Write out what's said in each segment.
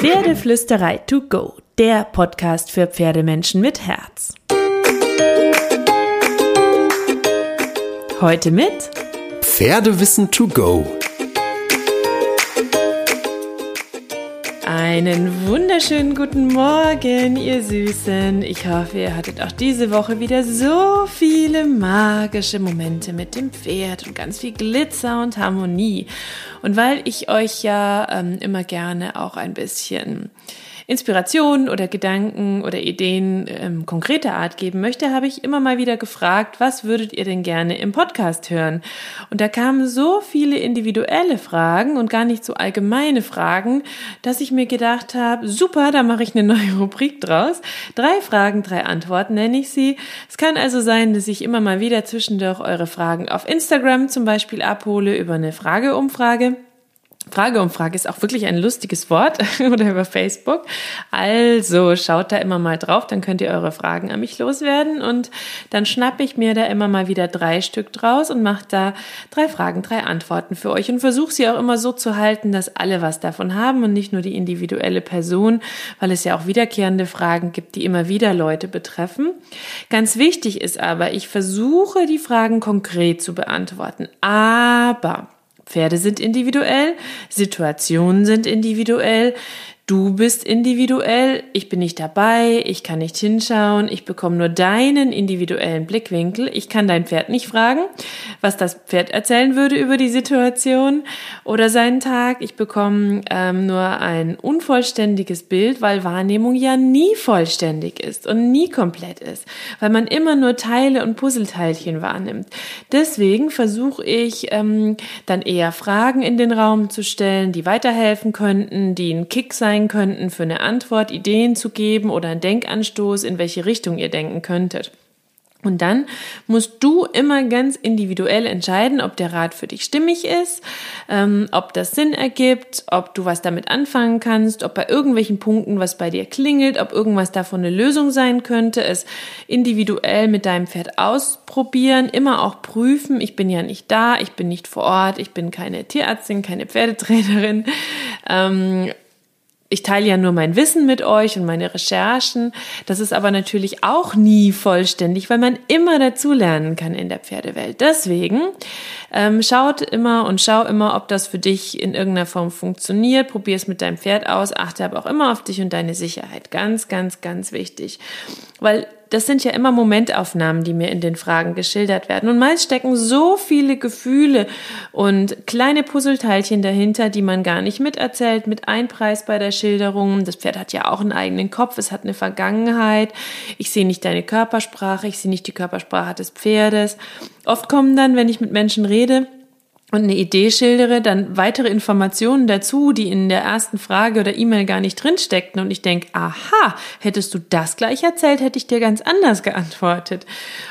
Pferdeflüsterei to go, der Podcast für Pferdemenschen mit Herz. Heute mit Pferdewissen to go. Einen wunderschönen guten Morgen, ihr Süßen. Ich hoffe, ihr hattet auch diese Woche wieder so viele magische Momente mit dem Pferd und ganz viel Glitzer und Harmonie. Und weil ich euch ja ähm, immer gerne auch ein bisschen Inspirationen oder Gedanken oder Ideen ähm, konkreter Art geben möchte, habe ich immer mal wieder gefragt, was würdet ihr denn gerne im Podcast hören? Und da kamen so viele individuelle Fragen und gar nicht so allgemeine Fragen, dass ich mir gedacht habe, super, da mache ich eine neue Rubrik draus. Drei Fragen, drei Antworten nenne ich sie. Es kann also sein, dass ich immer mal wieder zwischendurch eure Fragen auf Instagram zum Beispiel abhole über eine Frageumfrage. Frageumfrage ist auch wirklich ein lustiges Wort oder über Facebook. Also schaut da immer mal drauf, dann könnt ihr eure Fragen an mich loswerden und dann schnappe ich mir da immer mal wieder drei Stück draus und mache da drei Fragen, drei Antworten für euch und versuche sie auch immer so zu halten, dass alle was davon haben und nicht nur die individuelle Person, weil es ja auch wiederkehrende Fragen gibt, die immer wieder Leute betreffen. Ganz wichtig ist aber, ich versuche die Fragen konkret zu beantworten, aber Pferde sind individuell, Situationen sind individuell, Du bist individuell, ich bin nicht dabei, ich kann nicht hinschauen, ich bekomme nur deinen individuellen Blickwinkel. Ich kann dein Pferd nicht fragen, was das Pferd erzählen würde über die Situation oder seinen Tag. Ich bekomme ähm, nur ein unvollständiges Bild, weil Wahrnehmung ja nie vollständig ist und nie komplett ist, weil man immer nur Teile und Puzzleteilchen wahrnimmt. Deswegen versuche ich ähm, dann eher Fragen in den Raum zu stellen, die weiterhelfen könnten, die ein Kick sein sein könnten, für eine Antwort Ideen zu geben oder einen Denkanstoß, in welche Richtung ihr denken könntet. Und dann musst du immer ganz individuell entscheiden, ob der Rat für dich stimmig ist, ähm, ob das Sinn ergibt, ob du was damit anfangen kannst, ob bei irgendwelchen Punkten was bei dir klingelt, ob irgendwas davon eine Lösung sein könnte, es individuell mit deinem Pferd ausprobieren, immer auch prüfen. Ich bin ja nicht da, ich bin nicht vor Ort, ich bin keine Tierärztin, keine Pferdetrainerin. Ähm, ich teile ja nur mein Wissen mit euch und meine Recherchen. Das ist aber natürlich auch nie vollständig, weil man immer dazulernen kann in der Pferdewelt. Deswegen ähm, schaut immer und schau immer, ob das für dich in irgendeiner Form funktioniert. Probier es mit deinem Pferd aus. Achte aber auch immer auf dich und deine Sicherheit. Ganz, ganz, ganz wichtig. Weil das sind ja immer Momentaufnahmen, die mir in den Fragen geschildert werden. Und meist stecken so viele Gefühle und kleine Puzzleteilchen dahinter, die man gar nicht miterzählt, mit Einpreis bei der Schilderung. Das Pferd hat ja auch einen eigenen Kopf, es hat eine Vergangenheit. Ich sehe nicht deine Körpersprache, ich sehe nicht die Körpersprache des Pferdes. Oft kommen dann, wenn ich mit Menschen rede, und eine Idee schildere, dann weitere Informationen dazu, die in der ersten Frage oder E-Mail gar nicht drinsteckten und ich denke, aha, hättest du das gleich erzählt, hätte ich dir ganz anders geantwortet.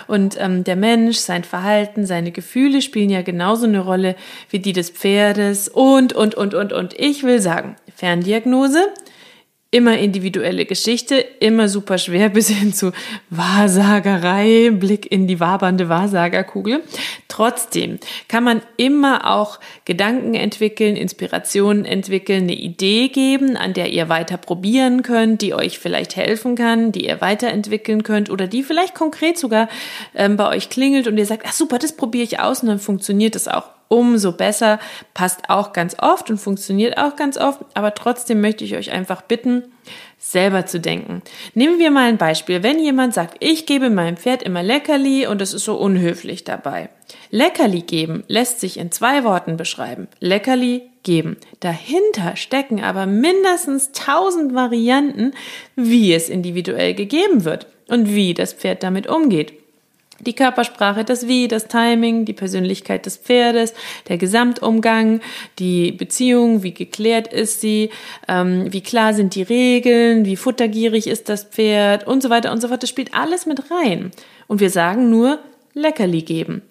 Und ähm, der Mensch, sein Verhalten, seine Gefühle spielen ja genauso eine Rolle wie die des Pferdes und, und, und, und, und. Ich will sagen, Ferndiagnose, immer individuelle Geschichte, immer super schwer bis hin zu Wahrsagerei, Blick in die wabernde Wahrsagerkugel. Trotzdem kann man immer auch Gedanken entwickeln, Inspirationen entwickeln, eine Idee geben, an der ihr weiter probieren könnt, die euch vielleicht helfen kann, die ihr weiterentwickeln könnt oder die vielleicht konkret sogar ähm, bei euch klingelt und ihr sagt, ach super, das probiere ich aus und dann funktioniert es auch umso besser, passt auch ganz oft und funktioniert auch ganz oft, aber trotzdem möchte ich euch einfach bitten, selber zu denken. Nehmen wir mal ein Beispiel. Wenn jemand sagt, ich gebe meinem Pferd immer Leckerli und es ist so unhöflich dabei. Leckerli geben lässt sich in zwei Worten beschreiben. Leckerli geben. Dahinter stecken aber mindestens tausend Varianten, wie es individuell gegeben wird und wie das Pferd damit umgeht die Körpersprache, das Wie, das Timing, die Persönlichkeit des Pferdes, der Gesamtumgang, die Beziehung, wie geklärt ist sie, ähm, wie klar sind die Regeln, wie futtergierig ist das Pferd und so weiter und so fort. Das spielt alles mit rein. Und wir sagen nur Leckerli geben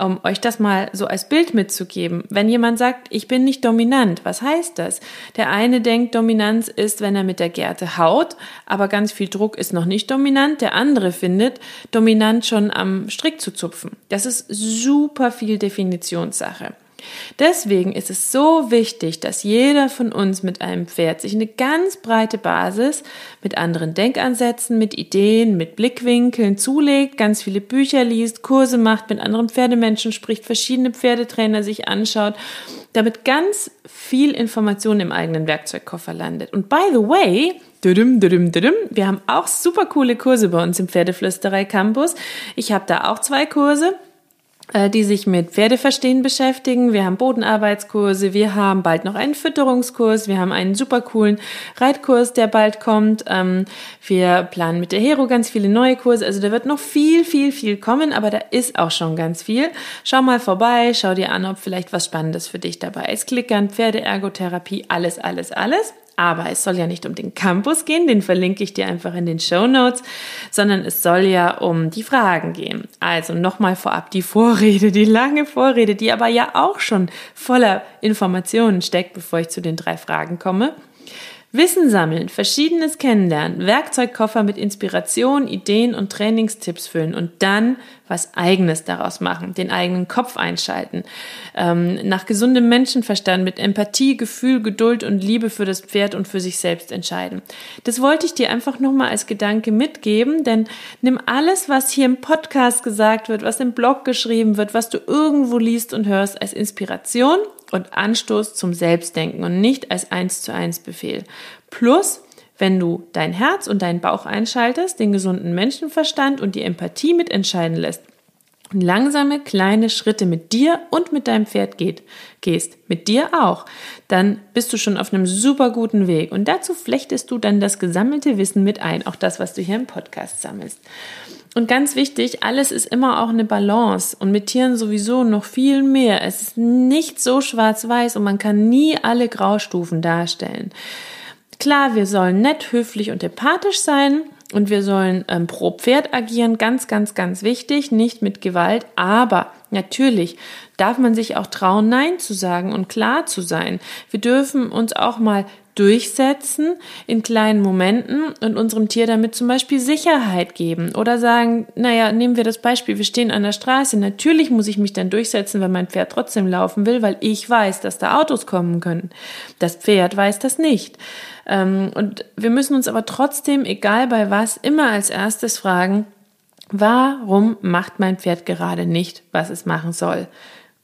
um euch das mal so als Bild mitzugeben. Wenn jemand sagt, ich bin nicht dominant, was heißt das? Der eine denkt, Dominanz ist, wenn er mit der Gerte haut, aber ganz viel Druck ist noch nicht dominant. Der andere findet, dominant schon am Strick zu zupfen. Das ist super viel Definitionssache. Deswegen ist es so wichtig, dass jeder von uns mit einem Pferd sich eine ganz breite Basis mit anderen Denkansätzen, mit Ideen, mit Blickwinkeln zulegt, ganz viele Bücher liest, Kurse macht, mit anderen Pferdemenschen spricht, verschiedene Pferdetrainer sich anschaut, damit ganz viel Information im eigenen Werkzeugkoffer landet. Und by the way, wir haben auch super coole Kurse bei uns im Pferdeflüsterei Campus. Ich habe da auch zwei Kurse. Äh, die sich mit Pferdeverstehen beschäftigen. Wir haben Bodenarbeitskurse, wir haben bald noch einen Fütterungskurs, wir haben einen super coolen Reitkurs, der bald kommt. Ähm, wir planen mit der Hero ganz viele neue Kurse. Also da wird noch viel, viel, viel kommen, aber da ist auch schon ganz viel. Schau mal vorbei, schau dir an, ob vielleicht was Spannendes für dich dabei ist. Klickern, Pferdeergotherapie, alles, alles, alles. Aber es soll ja nicht um den Campus gehen, den verlinke ich dir einfach in den Show Notes, sondern es soll ja um die Fragen gehen. Also nochmal vorab die Vorrede, die lange Vorrede, die aber ja auch schon voller Informationen steckt, bevor ich zu den drei Fragen komme. Wissen sammeln, Verschiedenes kennenlernen, Werkzeugkoffer mit Inspiration, Ideen und Trainingstipps füllen und dann was Eigenes daraus machen, den eigenen Kopf einschalten, ähm, nach gesundem Menschenverstand mit Empathie, Gefühl, Geduld und Liebe für das Pferd und für sich selbst entscheiden. Das wollte ich dir einfach nochmal als Gedanke mitgeben, denn nimm alles, was hier im Podcast gesagt wird, was im Blog geschrieben wird, was du irgendwo liest und hörst, als Inspiration und Anstoß zum Selbstdenken und nicht als eins zu eins Befehl. Plus, wenn du dein Herz und deinen Bauch einschaltest, den gesunden Menschenverstand und die Empathie mitentscheiden lässt und langsame kleine Schritte mit dir und mit deinem Pferd geht, gehst, mit dir auch, dann bist du schon auf einem super guten Weg. Und dazu flechtest du dann das gesammelte Wissen mit ein, auch das, was du hier im Podcast sammelst. Und ganz wichtig, alles ist immer auch eine Balance und mit Tieren sowieso noch viel mehr. Es ist nicht so schwarz-weiß und man kann nie alle Graustufen darstellen. Klar, wir sollen nett, höflich und empathisch sein und wir sollen ähm, pro Pferd agieren, ganz, ganz, ganz wichtig, nicht mit Gewalt, aber natürlich darf man sich auch trauen, Nein zu sagen und klar zu sein. Wir dürfen uns auch mal durchsetzen in kleinen Momenten und unserem Tier damit zum Beispiel Sicherheit geben oder sagen, naja, nehmen wir das Beispiel, wir stehen an der Straße, natürlich muss ich mich dann durchsetzen, wenn mein Pferd trotzdem laufen will, weil ich weiß, dass da Autos kommen können. Das Pferd weiß das nicht. Ähm, und wir müssen uns aber trotzdem, egal bei was, immer als erstes fragen, warum macht mein Pferd gerade nicht, was es machen soll?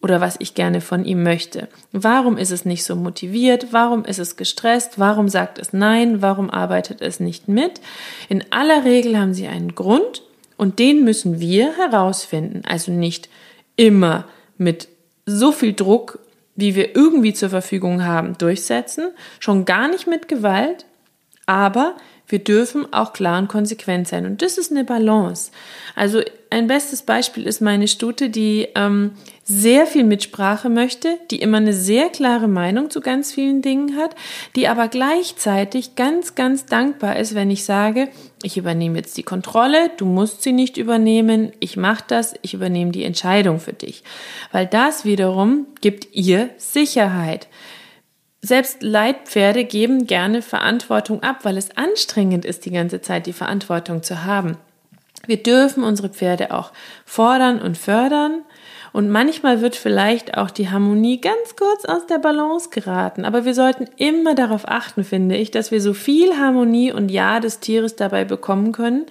Oder was ich gerne von ihm möchte. Warum ist es nicht so motiviert? Warum ist es gestresst? Warum sagt es Nein? Warum arbeitet es nicht mit? In aller Regel haben sie einen Grund und den müssen wir herausfinden. Also nicht immer mit so viel Druck, wie wir irgendwie zur Verfügung haben, durchsetzen, schon gar nicht mit Gewalt, aber wir dürfen auch klar und konsequent sein. Und das ist eine Balance. Also ein bestes Beispiel ist meine Stute, die ähm, sehr viel Mitsprache möchte, die immer eine sehr klare Meinung zu ganz vielen Dingen hat, die aber gleichzeitig ganz, ganz dankbar ist, wenn ich sage, ich übernehme jetzt die Kontrolle, du musst sie nicht übernehmen, ich mache das, ich übernehme die Entscheidung für dich. Weil das wiederum gibt ihr Sicherheit. Selbst Leitpferde geben gerne Verantwortung ab, weil es anstrengend ist, die ganze Zeit die Verantwortung zu haben. Wir dürfen unsere Pferde auch fordern und fördern. Und manchmal wird vielleicht auch die Harmonie ganz kurz aus der Balance geraten. Aber wir sollten immer darauf achten, finde ich, dass wir so viel Harmonie und Ja des Tieres dabei bekommen können,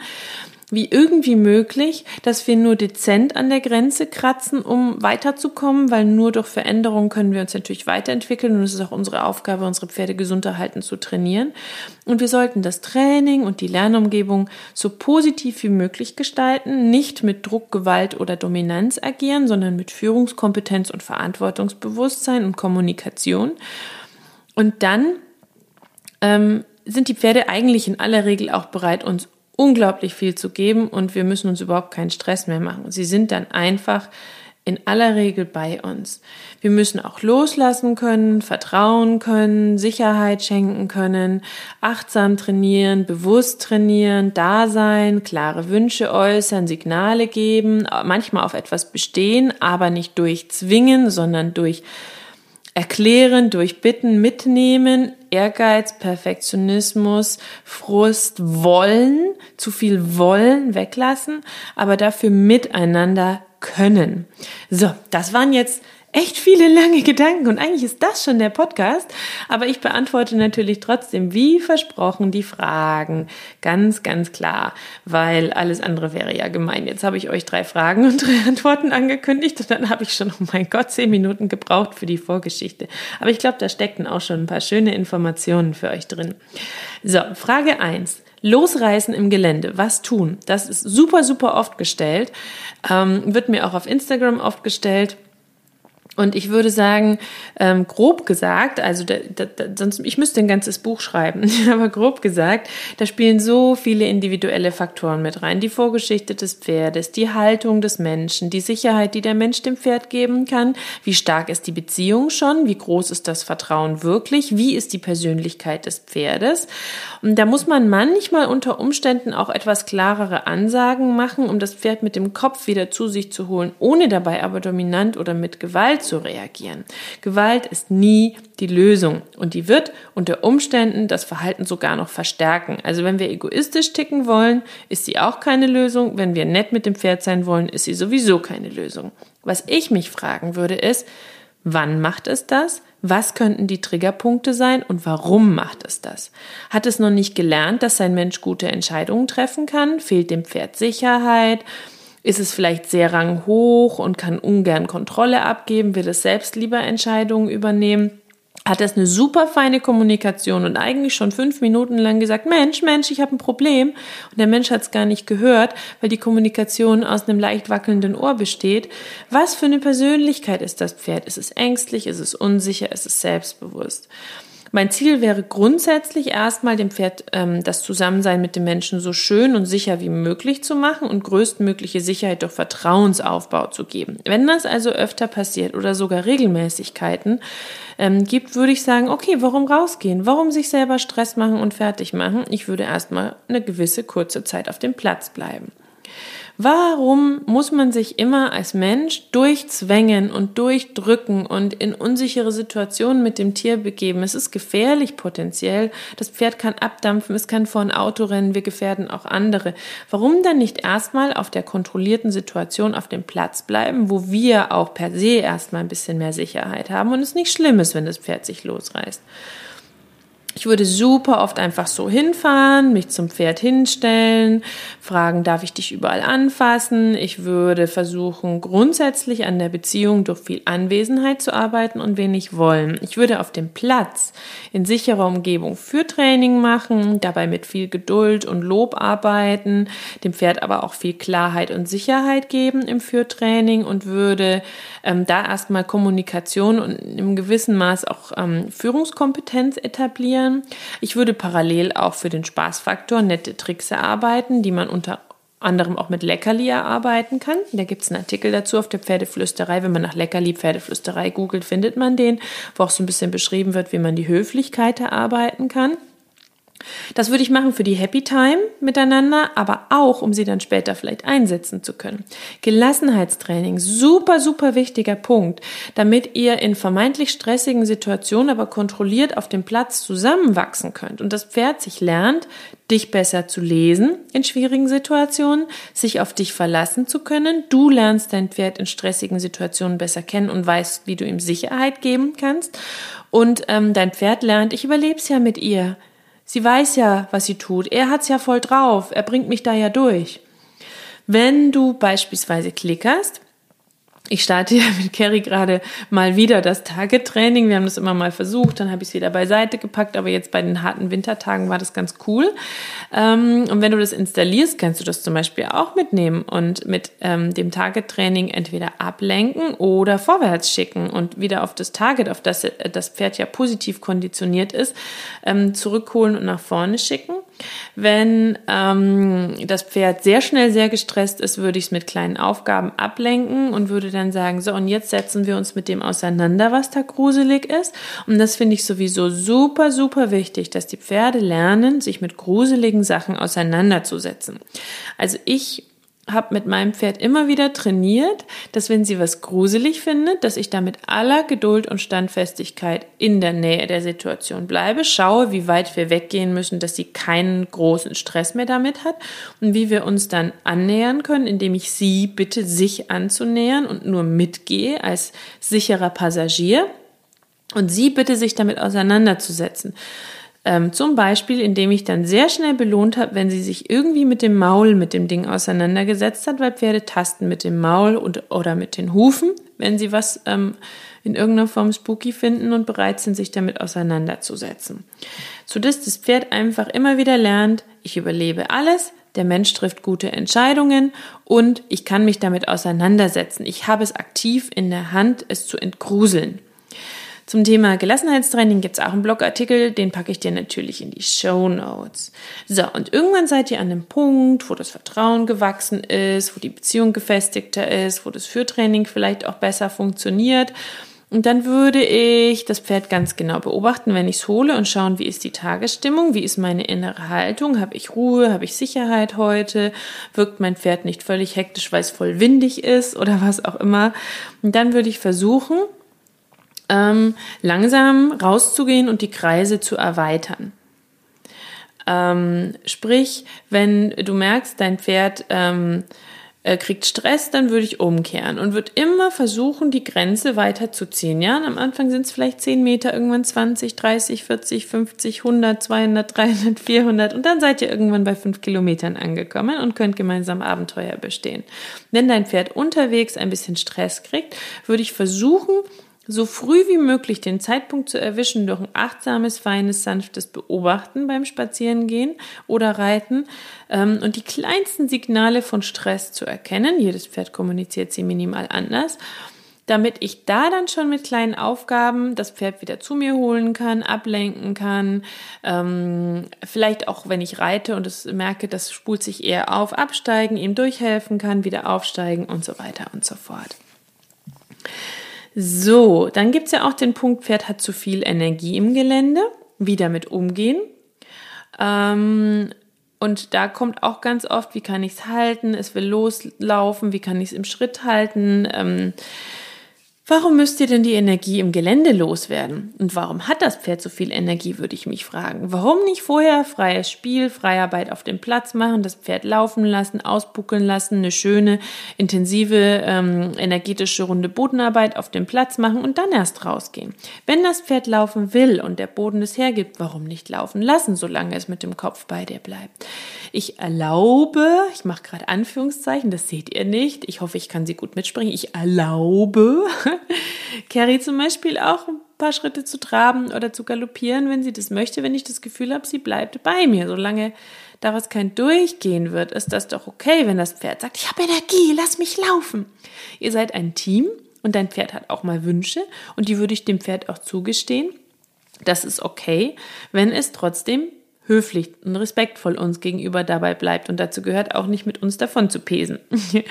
wie irgendwie möglich, dass wir nur dezent an der Grenze kratzen, um weiterzukommen, weil nur durch Veränderungen können wir uns natürlich weiterentwickeln und es ist auch unsere Aufgabe, unsere Pferde gesund erhalten zu trainieren. Und wir sollten das Training und die Lernumgebung so positiv wie möglich gestalten, nicht mit Druck, Gewalt oder Dominanz agieren, sondern mit Führungskompetenz und Verantwortungsbewusstsein und Kommunikation. Und dann ähm, sind die Pferde eigentlich in aller Regel auch bereit, uns unglaublich viel zu geben und wir müssen uns überhaupt keinen Stress mehr machen. Sie sind dann einfach in aller Regel bei uns. Wir müssen auch loslassen können, vertrauen können, Sicherheit schenken können, achtsam trainieren, bewusst trainieren, da sein, klare Wünsche äußern, Signale geben, manchmal auf etwas bestehen, aber nicht durchzwingen, sondern durch erklären, durch Bitten mitnehmen, Ehrgeiz, Perfektionismus, Frust, Wollen, zu viel Wollen weglassen, aber dafür miteinander können. So, das waren jetzt echt viele lange Gedanken und eigentlich ist das schon der Podcast, aber ich beantworte natürlich trotzdem, wie versprochen, die Fragen. Ganz, ganz klar, weil alles andere wäre ja gemein. Jetzt habe ich euch drei Fragen und drei Antworten angekündigt und dann habe ich schon, oh mein Gott, zehn Minuten gebraucht für die Vorgeschichte. Aber ich glaube, da steckten auch schon ein paar schöne Informationen für euch drin. So, Frage eins. Losreißen im Gelände, was tun? Das ist super, super oft gestellt, ähm, wird mir auch auf Instagram oft gestellt. Und ich würde sagen, ähm, grob gesagt, also da, da, sonst ich müsste ein ganzes Buch schreiben, aber grob gesagt, da spielen so viele individuelle Faktoren mit rein. Die Vorgeschichte des Pferdes, die Haltung des Menschen, die Sicherheit, die der Mensch dem Pferd geben kann, wie stark ist die Beziehung schon, wie groß ist das Vertrauen wirklich, wie ist die Persönlichkeit des Pferdes. Und da muss man manchmal unter Umständen auch etwas klarere Ansagen machen, um das Pferd mit dem Kopf wieder zu sich zu holen, ohne dabei aber dominant oder mit Gewalt Gewalt zu reagieren. Gewalt ist nie die Lösung und die wird unter Umständen das Verhalten sogar noch verstärken. Also wenn wir egoistisch ticken wollen, ist sie auch keine Lösung. Wenn wir nett mit dem Pferd sein wollen, ist sie sowieso keine Lösung. Was ich mich fragen würde ist, wann macht es das? Was könnten die Triggerpunkte sein und warum macht es das? Hat es noch nicht gelernt, dass sein Mensch gute Entscheidungen treffen kann? Fehlt dem Pferd Sicherheit? Ist es vielleicht sehr ranghoch und kann ungern Kontrolle abgeben, will es selbst lieber Entscheidungen übernehmen? Hat es eine super feine Kommunikation und eigentlich schon fünf Minuten lang gesagt, Mensch, Mensch, ich habe ein Problem. Und der Mensch hat es gar nicht gehört, weil die Kommunikation aus einem leicht wackelnden Ohr besteht. Was für eine Persönlichkeit ist das Pferd? Ist es ängstlich? Ist es unsicher? Ist es selbstbewusst? Mein Ziel wäre grundsätzlich erstmal dem Pferd ähm, das Zusammensein mit dem Menschen so schön und sicher wie möglich zu machen und größtmögliche Sicherheit durch Vertrauensaufbau zu geben. Wenn das also öfter passiert oder sogar Regelmäßigkeiten ähm, gibt, würde ich sagen, okay, warum rausgehen? Warum sich selber Stress machen und fertig machen? Ich würde erstmal eine gewisse kurze Zeit auf dem Platz bleiben. Warum muss man sich immer als Mensch durchzwängen und durchdrücken und in unsichere Situationen mit dem Tier begeben? Es ist gefährlich potenziell. Das Pferd kann abdampfen, es kann vor ein Auto rennen, wir gefährden auch andere. Warum dann nicht erstmal auf der kontrollierten Situation auf dem Platz bleiben, wo wir auch per se erstmal ein bisschen mehr Sicherheit haben und es nicht schlimm ist, wenn das Pferd sich losreißt? Ich würde super oft einfach so hinfahren, mich zum Pferd hinstellen, fragen, darf ich dich überall anfassen? Ich würde versuchen, grundsätzlich an der Beziehung durch viel Anwesenheit zu arbeiten und wenig wollen. Ich würde auf dem Platz in sicherer Umgebung für Training machen, dabei mit viel Geduld und Lob arbeiten, dem Pferd aber auch viel Klarheit und Sicherheit geben im Führtraining und würde ähm, da erstmal Kommunikation und im gewissen Maß auch ähm, Führungskompetenz etablieren ausprobieren. Ich würde parallel auch für den Spaßfaktor nette Tricks erarbeiten, die man unter anderem auch mit Leckerli erarbeiten kann. Da gibt es einen Artikel dazu auf der Pferdeflüsterei. Wenn man nach Leckerli Pferdeflüsterei googelt, findet man den, wo auch so ein bisschen beschrieben wird, wie man die Höflichkeit erarbeiten kann. Das würde ich machen für die Happy Time miteinander, aber auch, um sie dann später vielleicht einsetzen zu können. Gelassenheitstraining, super, super wichtiger Punkt, damit ihr in vermeintlich stressigen Situationen aber kontrolliert auf dem Platz zusammenwachsen könnt und das Pferd sich lernt, dich besser zu lesen in schwierigen Situationen, sich auf dich verlassen zu können. Du lernst dein Pferd in stressigen Situationen besser kennen und weißt, wie du ihm Sicherheit geben kannst. Und ähm, dein Pferd lernt, ich überlebe es ja mit ihr. Sie weiß ja, was sie tut. Er hat's ja voll drauf. Er bringt mich da ja durch. Wenn du beispielsweise klickerst, ich starte ja mit Carrie gerade mal wieder das Target-Training. Wir haben das immer mal versucht, dann habe ich es wieder beiseite gepackt, aber jetzt bei den harten Wintertagen war das ganz cool. Ähm, und wenn du das installierst, kannst du das zum Beispiel auch mitnehmen und mit ähm, dem Target-Training entweder ablenken oder vorwärts schicken und wieder auf das Target, auf das das Pferd ja positiv konditioniert ist, ähm, zurückholen und nach vorne schicken. Wenn das Pferd sehr schnell sehr gestresst ist, würde ich es mit kleinen Aufgaben ablenken und würde dann sagen, so und jetzt setzen wir uns mit dem auseinander, was da gruselig ist. Und das finde ich sowieso super, super wichtig, dass die Pferde lernen, sich mit gruseligen Sachen auseinanderzusetzen. Also ich habe mit meinem Pferd immer wieder trainiert, dass wenn sie was gruselig findet, dass ich da mit aller Geduld und Standfestigkeit in der Nähe der Situation bleibe, schaue, wie weit wir weggehen müssen, dass sie keinen großen Stress mehr damit hat und wie wir uns dann annähern können, indem ich sie bitte, sich anzunähern und nur mitgehe als sicherer Passagier und sie bitte, sich damit auseinanderzusetzen. Ähm, zum Beispiel, indem ich dann sehr schnell belohnt habe, wenn sie sich irgendwie mit dem Maul mit dem Ding auseinandergesetzt hat, weil Pferde tasten mit dem Maul und, oder mit den Hufen, wenn sie was ähm, in irgendeiner Form spooky finden und bereit sind, sich damit auseinanderzusetzen. Sodass das Pferd einfach immer wieder lernt, ich überlebe alles, der Mensch trifft gute Entscheidungen und ich kann mich damit auseinandersetzen. Ich habe es aktiv in der Hand, es zu entgruseln. Zum Thema Gelassenheitstraining gibt es auch einen Blogartikel, den packe ich dir natürlich in die Show Notes. So, und irgendwann seid ihr an dem Punkt, wo das Vertrauen gewachsen ist, wo die Beziehung gefestigter ist, wo das Führtraining vielleicht auch besser funktioniert. Und dann würde ich das Pferd ganz genau beobachten, wenn ich es hole und schauen, wie ist die Tagesstimmung, wie ist meine innere Haltung, habe ich Ruhe, habe ich Sicherheit heute, wirkt mein Pferd nicht völlig hektisch, weil es voll windig ist oder was auch immer. Und dann würde ich versuchen, ähm, langsam rauszugehen und die Kreise zu erweitern. Ähm, sprich, wenn du merkst, dein Pferd ähm, äh, kriegt Stress, dann würde ich umkehren und würde immer versuchen, die Grenze weiterzuziehen. Ja, und am Anfang sind es vielleicht 10 Meter, irgendwann 20, 30, 40, 50, 100, 200, 300, 400 und dann seid ihr irgendwann bei 5 Kilometern angekommen und könnt gemeinsam Abenteuer bestehen. Wenn dein Pferd unterwegs ein bisschen Stress kriegt, würde ich versuchen, so früh wie möglich den Zeitpunkt zu erwischen durch ein achtsames, feines, sanftes Beobachten beim Spazierengehen oder Reiten ähm, und die kleinsten Signale von Stress zu erkennen. Jedes Pferd kommuniziert sie minimal anders damit ich da dann schon mit kleinen Aufgaben das Pferd wieder zu mir holen kann, ablenken kann, ähm, vielleicht auch wenn ich reite und es merke, das spult sich eher auf, absteigen, ihm durchhelfen kann, wieder aufsteigen und so weiter und so fort. So, dann gibt's ja auch den Punkt, Pferd hat zu viel Energie im Gelände. Wie damit umgehen. Ähm, und da kommt auch ganz oft, wie kann ich's halten? Es will loslaufen, wie kann ich's im Schritt halten? Ähm, Warum müsst ihr denn die Energie im Gelände loswerden? Und warum hat das Pferd so viel Energie, würde ich mich fragen. Warum nicht vorher freies Spiel, Freiarbeit auf dem Platz machen, das Pferd laufen lassen, ausbuckeln lassen, eine schöne, intensive, ähm, energetische Runde Bodenarbeit auf dem Platz machen und dann erst rausgehen? Wenn das Pferd laufen will und der Boden es hergibt, warum nicht laufen lassen, solange es mit dem Kopf bei dir bleibt? Ich erlaube, ich mache gerade Anführungszeichen, das seht ihr nicht, ich hoffe, ich kann sie gut mitsprechen, ich erlaube, Carrie zum Beispiel auch ein paar Schritte zu traben oder zu galoppieren, wenn sie das möchte, wenn ich das Gefühl habe, sie bleibt bei mir. Solange daraus kein Durchgehen wird, ist das doch okay, wenn das Pferd sagt, ich habe Energie, lass mich laufen. Ihr seid ein Team und dein Pferd hat auch mal Wünsche und die würde ich dem Pferd auch zugestehen. Das ist okay, wenn es trotzdem höflich und respektvoll uns gegenüber dabei bleibt. Und dazu gehört auch nicht mit uns davon zu pesen.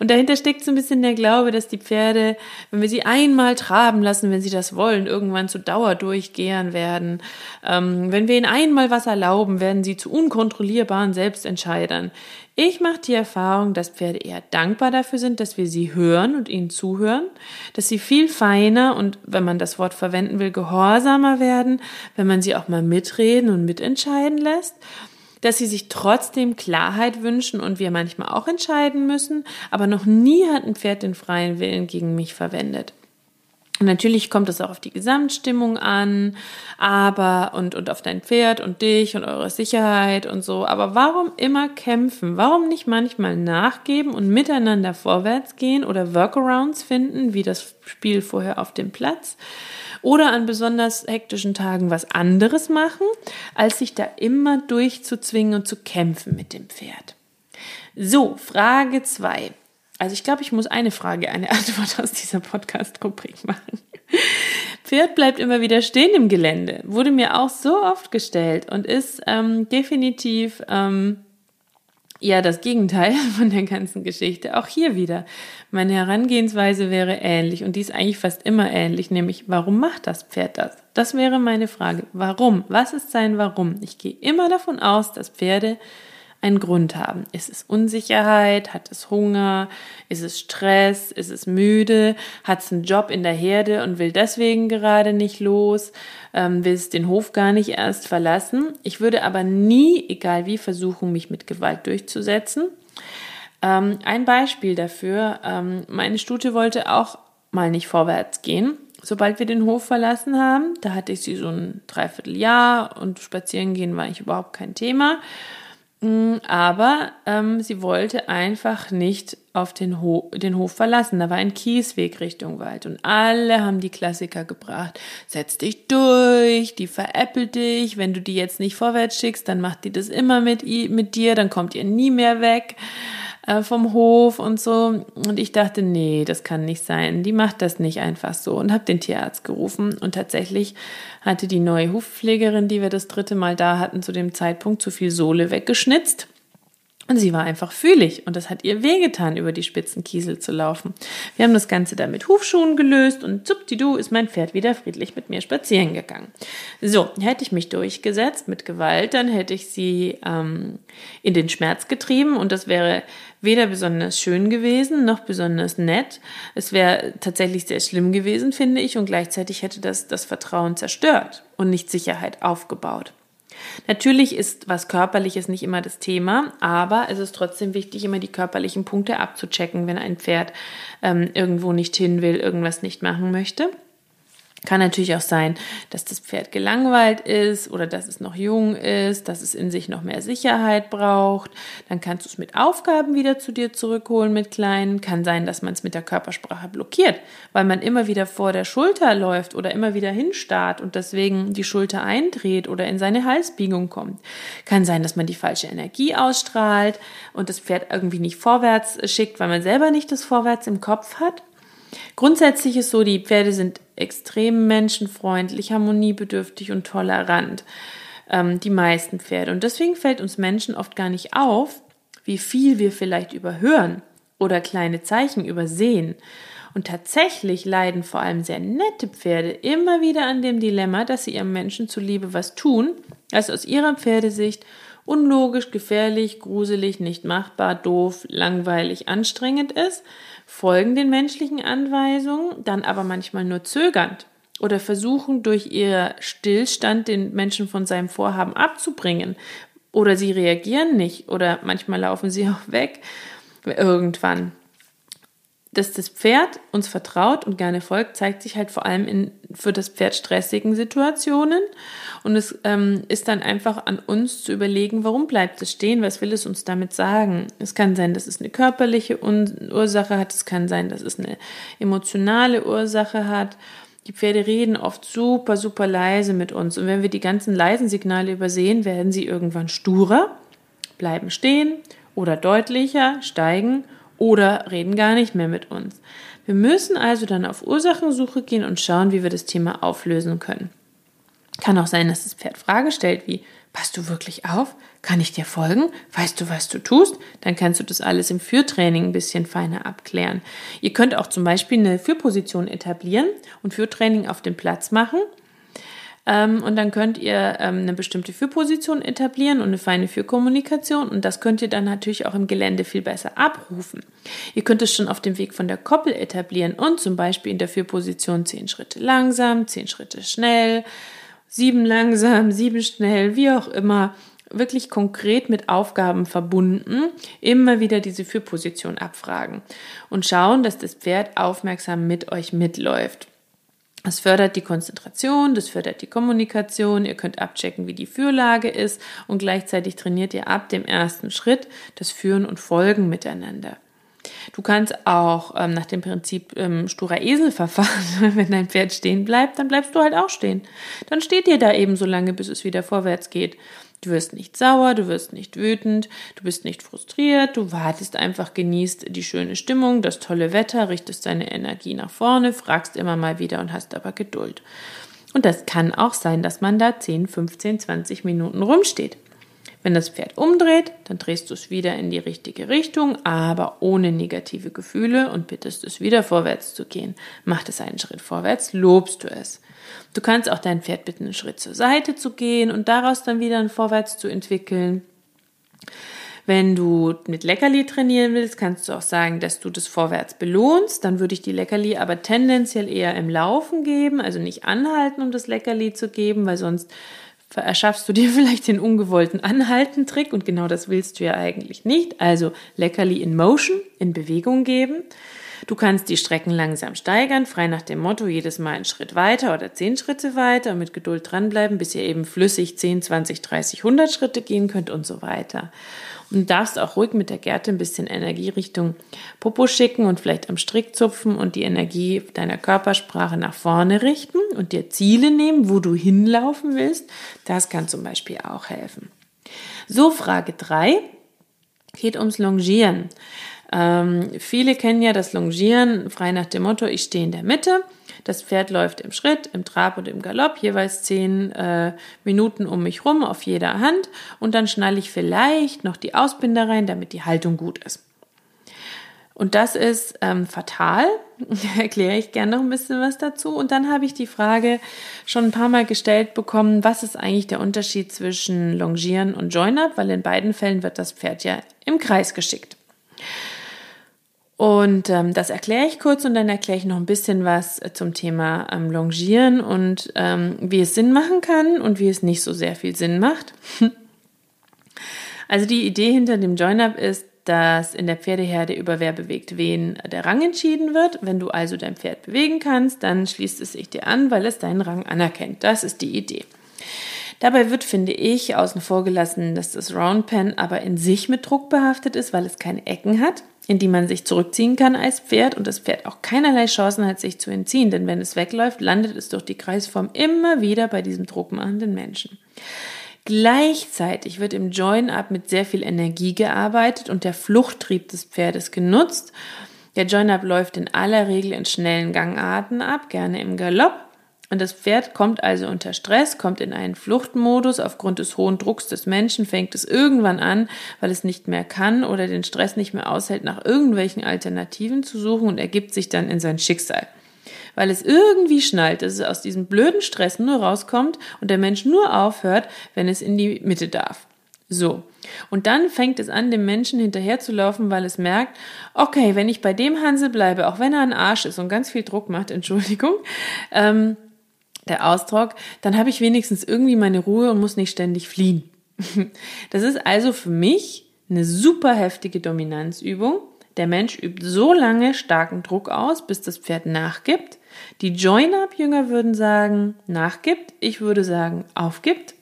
Und dahinter steckt so ein bisschen der Glaube, dass die Pferde, wenn wir sie einmal traben lassen, wenn sie das wollen, irgendwann zu Dauerdurchgehern werden. Ähm, wenn wir ihnen einmal was erlauben, werden sie zu unkontrollierbaren Selbstentscheidern. Ich mache die Erfahrung, dass Pferde eher dankbar dafür sind, dass wir sie hören und ihnen zuhören, dass sie viel feiner und, wenn man das Wort verwenden will, gehorsamer werden, wenn man sie auch mal mitreden und mitentscheiden lässt dass sie sich trotzdem Klarheit wünschen und wir manchmal auch entscheiden müssen, aber noch nie hat ein Pferd den freien Willen gegen mich verwendet. Natürlich kommt es auch auf die Gesamtstimmung an, aber und, und auf dein Pferd und dich und eure Sicherheit und so. Aber warum immer kämpfen? Warum nicht manchmal nachgeben und miteinander vorwärts gehen oder Workarounds finden, wie das Spiel vorher auf dem Platz? oder an besonders hektischen Tagen was anderes machen, als sich da immer durchzuzwingen und zu kämpfen mit dem Pferd. So, Frage zwei. Also ich glaube, ich muss eine Frage, eine Antwort aus dieser Podcast-Rubrik machen. Pferd bleibt immer wieder stehen im Gelände. Wurde mir auch so oft gestellt und ist ähm, definitiv ähm, ja das Gegenteil von der ganzen Geschichte. Auch hier wieder. Meine Herangehensweise wäre ähnlich und die ist eigentlich fast immer ähnlich, nämlich warum macht das Pferd das? Das wäre meine Frage. Warum? Was ist sein Warum? Ich gehe immer davon aus, dass Pferde einen Grund haben. Ist es Unsicherheit? Hat es Hunger? Ist es Stress? Ist es müde? Hat es einen Job in der Herde und will deswegen gerade nicht los? Ähm, will es den Hof gar nicht erst verlassen? Ich würde aber nie, egal wie, versuchen, mich mit Gewalt durchzusetzen. Ähm, ein Beispiel dafür, ähm, meine Stute wollte auch mal nicht vorwärts gehen. Sobald wir den Hof verlassen haben, da hatte ich sie so ein Dreivierteljahr und spazieren gehen war ich überhaupt kein Thema. Mm, aber ähm, sie wollte einfach nicht auf den, Ho den Hof verlassen. Da war ein Kiesweg Richtung Wald und alle haben die Klassiker gebracht. Setz dich durch, die veräppelt dich. Wenn du die jetzt nicht vorwärts schickst, dann macht die das immer mit, mit dir, dann kommt ihr nie mehr weg äh, vom Hof und so. Und ich dachte, nee, das kann nicht sein. Die macht das nicht einfach so und habe den Tierarzt gerufen. Und tatsächlich hatte die neue Hufpflegerin, die wir das dritte Mal da hatten, zu dem Zeitpunkt zu viel Sohle weggeschnitzt. Und sie war einfach fühlig und das hat ihr wehgetan, über die spitzen Kiesel zu laufen. Wir haben das Ganze dann mit Hufschuhen gelöst und zupdidu ist mein Pferd wieder friedlich mit mir spazieren gegangen. So, hätte ich mich durchgesetzt mit Gewalt, dann hätte ich sie ähm, in den Schmerz getrieben und das wäre weder besonders schön gewesen noch besonders nett. Es wäre tatsächlich sehr schlimm gewesen, finde ich, und gleichzeitig hätte das das Vertrauen zerstört und nicht Sicherheit aufgebaut. Natürlich ist was Körperliches nicht immer das Thema, aber es ist trotzdem wichtig, immer die körperlichen Punkte abzuchecken, wenn ein Pferd ähm, irgendwo nicht hin will, irgendwas nicht machen möchte. Kann natürlich auch sein, dass das Pferd gelangweilt ist oder dass es noch jung ist, dass es in sich noch mehr Sicherheit braucht. Dann kannst du es mit Aufgaben wieder zu dir zurückholen mit kleinen. Kann sein, dass man es mit der Körpersprache blockiert, weil man immer wieder vor der Schulter läuft oder immer wieder hinstarrt und deswegen die Schulter eindreht oder in seine Halsbiegung kommt. Kann sein, dass man die falsche Energie ausstrahlt und das Pferd irgendwie nicht vorwärts schickt, weil man selber nicht das Vorwärts im Kopf hat. Grundsätzlich ist so, die Pferde sind extrem menschenfreundlich, harmoniebedürftig und tolerant. Ähm, die meisten Pferde. Und deswegen fällt uns Menschen oft gar nicht auf, wie viel wir vielleicht überhören oder kleine Zeichen übersehen. Und tatsächlich leiden vor allem sehr nette Pferde immer wieder an dem Dilemma, dass sie ihrem Menschen zuliebe was tun, das aus ihrer Pferdesicht unlogisch, gefährlich, gruselig, nicht machbar, doof, langweilig, anstrengend ist folgen den menschlichen Anweisungen, dann aber manchmal nur zögernd oder versuchen durch ihr Stillstand den Menschen von seinem Vorhaben abzubringen. Oder sie reagieren nicht oder manchmal laufen sie auch weg irgendwann dass das Pferd uns vertraut und gerne folgt, zeigt sich halt vor allem in für das Pferd stressigen Situationen. Und es ähm, ist dann einfach an uns zu überlegen, warum bleibt es stehen, was will es uns damit sagen. Es kann sein, dass es eine körperliche Ursache hat, es kann sein, dass es eine emotionale Ursache hat. Die Pferde reden oft super, super leise mit uns. Und wenn wir die ganzen leisen Signale übersehen, werden sie irgendwann sturer, bleiben stehen oder deutlicher, steigen oder reden gar nicht mehr mit uns. Wir müssen also dann auf Ursachensuche gehen und schauen, wie wir das Thema auflösen können. Kann auch sein, dass das Pferd Frage stellt wie, passt du wirklich auf? Kann ich dir folgen? Weißt du, was du tust? Dann kannst du das alles im Führtraining ein bisschen feiner abklären. Ihr könnt auch zum Beispiel eine Führposition etablieren und Führtraining auf dem Platz machen ähm, und dann könnt ihr ähm, eine bestimmte Führposition etablieren und eine feine Führkommunikation. Und das könnt ihr dann natürlich auch im Gelände viel besser abrufen. Ihr könnt es schon auf dem Weg von der Koppel etablieren und zum Beispiel in der Führposition zehn Schritte langsam, zehn Schritte schnell, sieben langsam, sieben schnell, wie auch immer wirklich konkret mit Aufgaben verbunden, immer wieder diese Führposition abfragen und schauen, dass das Pferd aufmerksam mit euch mitläuft. Das fördert die Konzentration, das fördert die Kommunikation. Ihr könnt abchecken, wie die Führlage ist und gleichzeitig trainiert ihr ab dem ersten Schritt das Führen und Folgen miteinander. Du kannst auch ähm, nach dem Prinzip ähm, sturer Esel verfahren. Wenn dein Pferd stehen bleibt, dann bleibst du halt auch stehen. Dann steht ihr da eben so lange, bis es wieder vorwärts geht. Du wirst nicht sauer, du wirst nicht wütend, du bist nicht frustriert, du wartest einfach, genießt die schöne Stimmung, das tolle Wetter, richtest deine Energie nach vorne, fragst immer mal wieder und hast aber Geduld. Und das kann auch sein, dass man da 10, 15, 20 Minuten rumsteht. Wenn das Pferd umdreht, dann drehst du es wieder in die richtige Richtung, aber ohne negative Gefühle und bittest es wieder vorwärts zu gehen. Macht es einen Schritt vorwärts, lobst du es. Du kannst auch dein Pferd bitten, einen Schritt zur Seite zu gehen und daraus dann wieder ein Vorwärts zu entwickeln. Wenn du mit Leckerli trainieren willst, kannst du auch sagen, dass du das vorwärts belohnst. Dann würde ich die Leckerli aber tendenziell eher im Laufen geben, also nicht anhalten, um das Leckerli zu geben, weil sonst erschaffst du dir vielleicht den ungewollten Anhalten-Trick und genau das willst du ja eigentlich nicht. Also Leckerli in Motion, in Bewegung geben. Du kannst die Strecken langsam steigern, frei nach dem Motto jedes Mal einen Schritt weiter oder zehn Schritte weiter und mit Geduld dranbleiben, bis ihr eben flüssig 10, 20, 30, 100 Schritte gehen könnt und so weiter. Und darfst auch ruhig mit der Gerte ein bisschen Energie Richtung Popo schicken und vielleicht am Strick zupfen und die Energie deiner Körpersprache nach vorne richten und dir Ziele nehmen, wo du hinlaufen willst. Das kann zum Beispiel auch helfen. So, Frage drei geht ums Longieren. Ähm, viele kennen ja das Longieren frei nach dem Motto, ich stehe in der Mitte. Das Pferd läuft im Schritt, im Trab und im Galopp, jeweils zehn äh, Minuten um mich rum auf jeder Hand und dann schnalle ich vielleicht noch die Ausbinder rein, damit die Haltung gut ist. Und das ist ähm, fatal. Erkläre ich gerne noch ein bisschen was dazu. Und dann habe ich die Frage schon ein paar Mal gestellt bekommen, was ist eigentlich der Unterschied zwischen Longieren und Join-Up, weil in beiden Fällen wird das Pferd ja im Kreis geschickt. Und ähm, das erkläre ich kurz und dann erkläre ich noch ein bisschen was äh, zum Thema ähm, Longieren und ähm, wie es Sinn machen kann und wie es nicht so sehr viel Sinn macht. also die Idee hinter dem Join-Up ist, dass in der Pferdeherde über wer bewegt wen der Rang entschieden wird. Wenn du also dein Pferd bewegen kannst, dann schließt es sich dir an, weil es deinen Rang anerkennt. Das ist die Idee. Dabei wird, finde ich, außen vor gelassen, dass das Round Pen aber in sich mit Druck behaftet ist, weil es keine Ecken hat in die man sich zurückziehen kann als Pferd und das Pferd auch keinerlei Chancen hat, sich zu entziehen, denn wenn es wegläuft, landet es durch die Kreisform immer wieder bei diesem druckmachenden Menschen. Gleichzeitig wird im Join-Up mit sehr viel Energie gearbeitet und der Fluchttrieb des Pferdes genutzt. Der Join-Up läuft in aller Regel in schnellen Gangarten ab, gerne im Galopp. Und das Pferd kommt also unter Stress, kommt in einen Fluchtmodus. Aufgrund des hohen Drucks des Menschen fängt es irgendwann an, weil es nicht mehr kann oder den Stress nicht mehr aushält, nach irgendwelchen Alternativen zu suchen und ergibt sich dann in sein Schicksal. Weil es irgendwie schnallt, dass es aus diesem blöden Stress nur rauskommt und der Mensch nur aufhört, wenn es in die Mitte darf. So. Und dann fängt es an, dem Menschen hinterherzulaufen, weil es merkt, okay, wenn ich bei dem Hansel bleibe, auch wenn er ein Arsch ist und ganz viel Druck macht, Entschuldigung, ähm, der Ausdruck, dann habe ich wenigstens irgendwie meine Ruhe und muss nicht ständig fliehen. Das ist also für mich eine super heftige Dominanzübung. Der Mensch übt so lange starken Druck aus, bis das Pferd nachgibt. Die Join-Up-Jünger würden sagen, nachgibt. Ich würde sagen, aufgibt.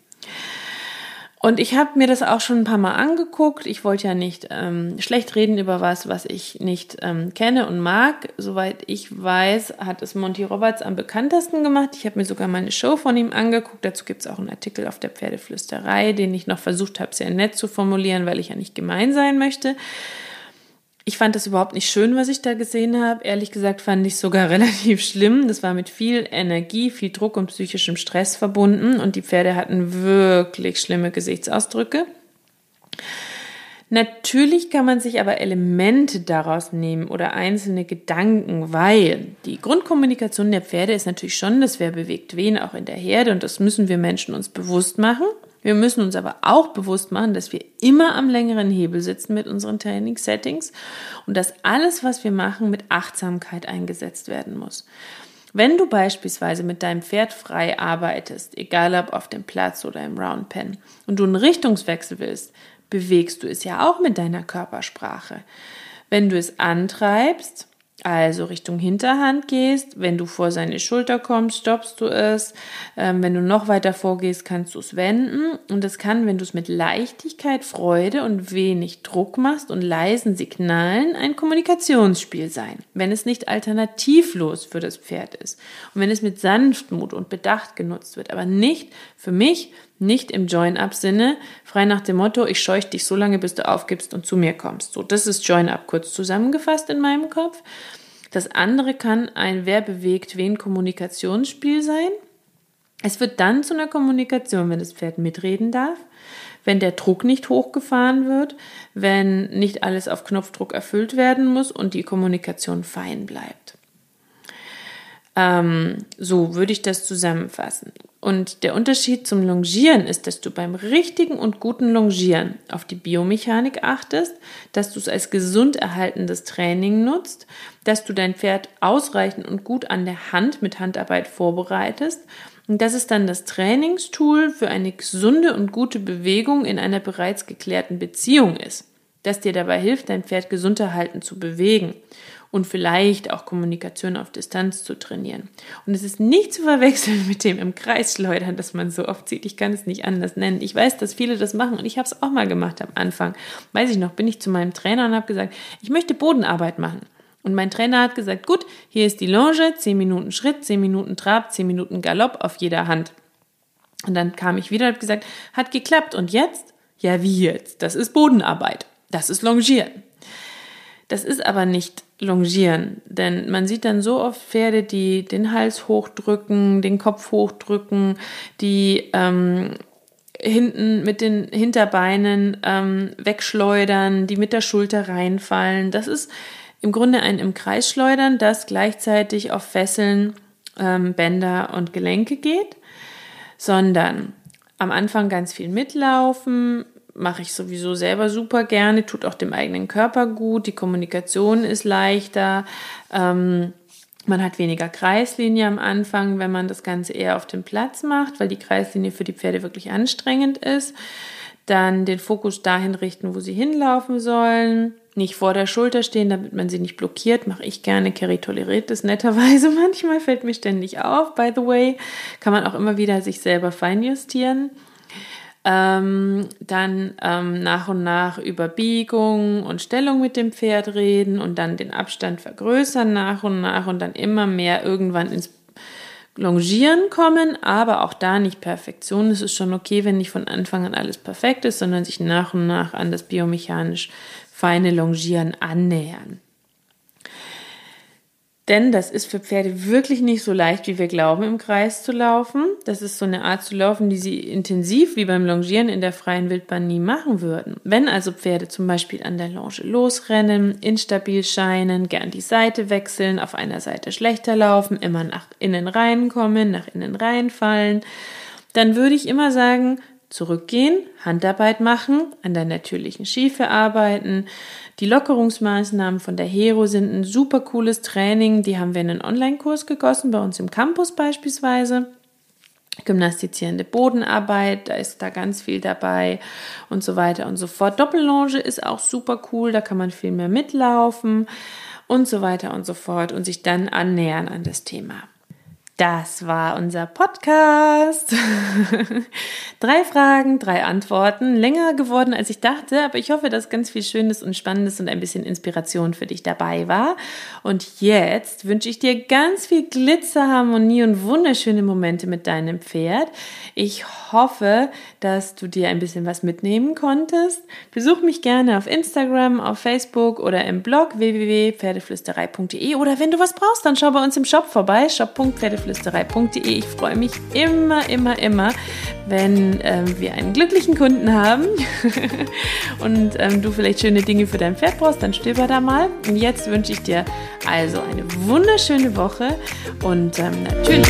Und ich habe mir das auch schon ein paar Mal angeguckt. Ich wollte ja nicht ähm, schlecht reden über was, was ich nicht ähm, kenne und mag. Soweit ich weiß, hat es Monty Roberts am bekanntesten gemacht. Ich habe mir sogar mal eine Show von ihm angeguckt. Dazu gibt es auch einen Artikel auf der Pferdeflüsterei, den ich noch versucht habe, sehr nett zu formulieren, weil ich ja nicht gemein sein möchte. Ich fand das überhaupt nicht schön, was ich da gesehen habe. Ehrlich gesagt fand ich es sogar relativ schlimm. Das war mit viel Energie, viel Druck und psychischem Stress verbunden und die Pferde hatten wirklich schlimme Gesichtsausdrücke. Natürlich kann man sich aber Elemente daraus nehmen oder einzelne Gedanken, weil die Grundkommunikation der Pferde ist natürlich schon, dass wer bewegt wen auch in der Herde und das müssen wir Menschen uns bewusst machen. Wir müssen uns aber auch bewusst machen, dass wir immer am längeren Hebel sitzen mit unseren Training-Settings und dass alles, was wir machen, mit Achtsamkeit eingesetzt werden muss. Wenn du beispielsweise mit deinem Pferd frei arbeitest, egal ob auf dem Platz oder im Round Pen, und du einen Richtungswechsel willst, bewegst du es ja auch mit deiner Körpersprache. Wenn du es antreibst, also Richtung Hinterhand gehst, wenn du vor seine Schulter kommst, stoppst du es. Ähm, wenn du noch weiter vorgehst, kannst du es wenden. Und das kann, wenn du es mit Leichtigkeit, Freude und wenig Druck machst und leisen Signalen, ein Kommunikationsspiel sein. Wenn es nicht alternativlos für das Pferd ist. Und wenn es mit Sanftmut und Bedacht genutzt wird, aber nicht für mich, nicht im Join-Up-Sinne, frei nach dem Motto, ich scheuch dich so lange, bis du aufgibst und zu mir kommst. So, das ist Join-Up kurz zusammengefasst in meinem Kopf. Das andere kann ein Wer bewegt wen Kommunikationsspiel sein. Es wird dann zu einer Kommunikation, wenn das Pferd mitreden darf, wenn der Druck nicht hochgefahren wird, wenn nicht alles auf Knopfdruck erfüllt werden muss und die Kommunikation fein bleibt. Ähm, so würde ich das zusammenfassen. Und der Unterschied zum Longieren ist, dass du beim richtigen und guten Longieren auf die Biomechanik achtest, dass du es als gesund erhaltendes Training nutzt, dass du dein Pferd ausreichend und gut an der Hand mit Handarbeit vorbereitest und das ist dann das Trainingstool für eine gesunde und gute Bewegung in einer bereits geklärten Beziehung ist, das dir dabei hilft, dein Pferd gesund erhalten zu bewegen und vielleicht auch Kommunikation auf Distanz zu trainieren. Und es ist nicht zu verwechseln mit dem im Kreis schleudern, das man so oft sieht. Ich kann es nicht anders nennen. Ich weiß, dass viele das machen und ich habe es auch mal gemacht am Anfang. Weiß ich noch, bin ich zu meinem Trainer und habe gesagt, ich möchte Bodenarbeit machen. Und mein Trainer hat gesagt, gut, hier ist die Longe, 10 Minuten Schritt, 10 Minuten Trab, 10 Minuten Galopp auf jeder Hand. Und dann kam ich wieder und habe gesagt, hat geklappt. Und jetzt? Ja, wie jetzt? Das ist Bodenarbeit. Das ist Longieren. Das ist aber nicht Longieren, denn man sieht dann so oft Pferde, die den Hals hochdrücken, den Kopf hochdrücken, die ähm, hinten mit den Hinterbeinen ähm, wegschleudern, die mit der Schulter reinfallen. Das ist im Grunde ein im Kreis schleudern, das gleichzeitig auf Fesseln, ähm, Bänder und Gelenke geht, sondern am Anfang ganz viel mitlaufen, mache ich sowieso selber super gerne, tut auch dem eigenen Körper gut, die Kommunikation ist leichter, ähm, man hat weniger Kreislinie am Anfang, wenn man das Ganze eher auf dem Platz macht, weil die Kreislinie für die Pferde wirklich anstrengend ist. Dann den Fokus dahin richten, wo sie hinlaufen sollen nicht vor der Schulter stehen, damit man sie nicht blockiert. Mache ich gerne. Kerry toleriert das netterweise manchmal, fällt mir ständig auf. By the way, kann man auch immer wieder sich selber feinjustieren. Ähm, dann ähm, nach und nach über Biegung und Stellung mit dem Pferd reden und dann den Abstand vergrößern nach und nach und dann immer mehr irgendwann ins Longieren kommen, aber auch da nicht Perfektion. Es ist schon okay, wenn nicht von Anfang an alles perfekt ist, sondern sich nach und nach an das biomechanisch feine Longieren annähern. Denn das ist für Pferde wirklich nicht so leicht, wie wir glauben, im Kreis zu laufen. Das ist so eine Art zu laufen, die sie intensiv wie beim Longieren in der freien Wildbahn nie machen würden. Wenn also Pferde zum Beispiel an der Longe losrennen, instabil scheinen, gern die Seite wechseln, auf einer Seite schlechter laufen, immer nach innen reinkommen, nach innen reinfallen, dann würde ich immer sagen, zurückgehen, Handarbeit machen, an der natürlichen Schiefe arbeiten. Die Lockerungsmaßnahmen von der Hero sind ein super cooles Training. Die haben wir in einen Online-Kurs gegossen, bei uns im Campus beispielsweise. Gymnastizierende Bodenarbeit, da ist da ganz viel dabei und so weiter und so fort. Doppellonge ist auch super cool, da kann man viel mehr mitlaufen und so weiter und so fort und sich dann annähern an das Thema. Das war unser Podcast. drei Fragen, drei Antworten. Länger geworden, als ich dachte, aber ich hoffe, dass ganz viel Schönes und Spannendes und ein bisschen Inspiration für dich dabei war. Und jetzt wünsche ich dir ganz viel Glitzer, Harmonie und wunderschöne Momente mit deinem Pferd. Ich hoffe, dass du dir ein bisschen was mitnehmen konntest. Besuch mich gerne auf Instagram, auf Facebook oder im Blog www.pferdeflüsterei.de oder wenn du was brauchst, dann schau bei uns im Shop vorbei, shop.pferdeflüsterei flüsterei.de. Ich freue mich immer, immer, immer, wenn ähm, wir einen glücklichen Kunden haben und ähm, du vielleicht schöne Dinge für dein Pferd brauchst, dann stöber da mal. Und jetzt wünsche ich dir also eine wunderschöne Woche und ähm, natürlich.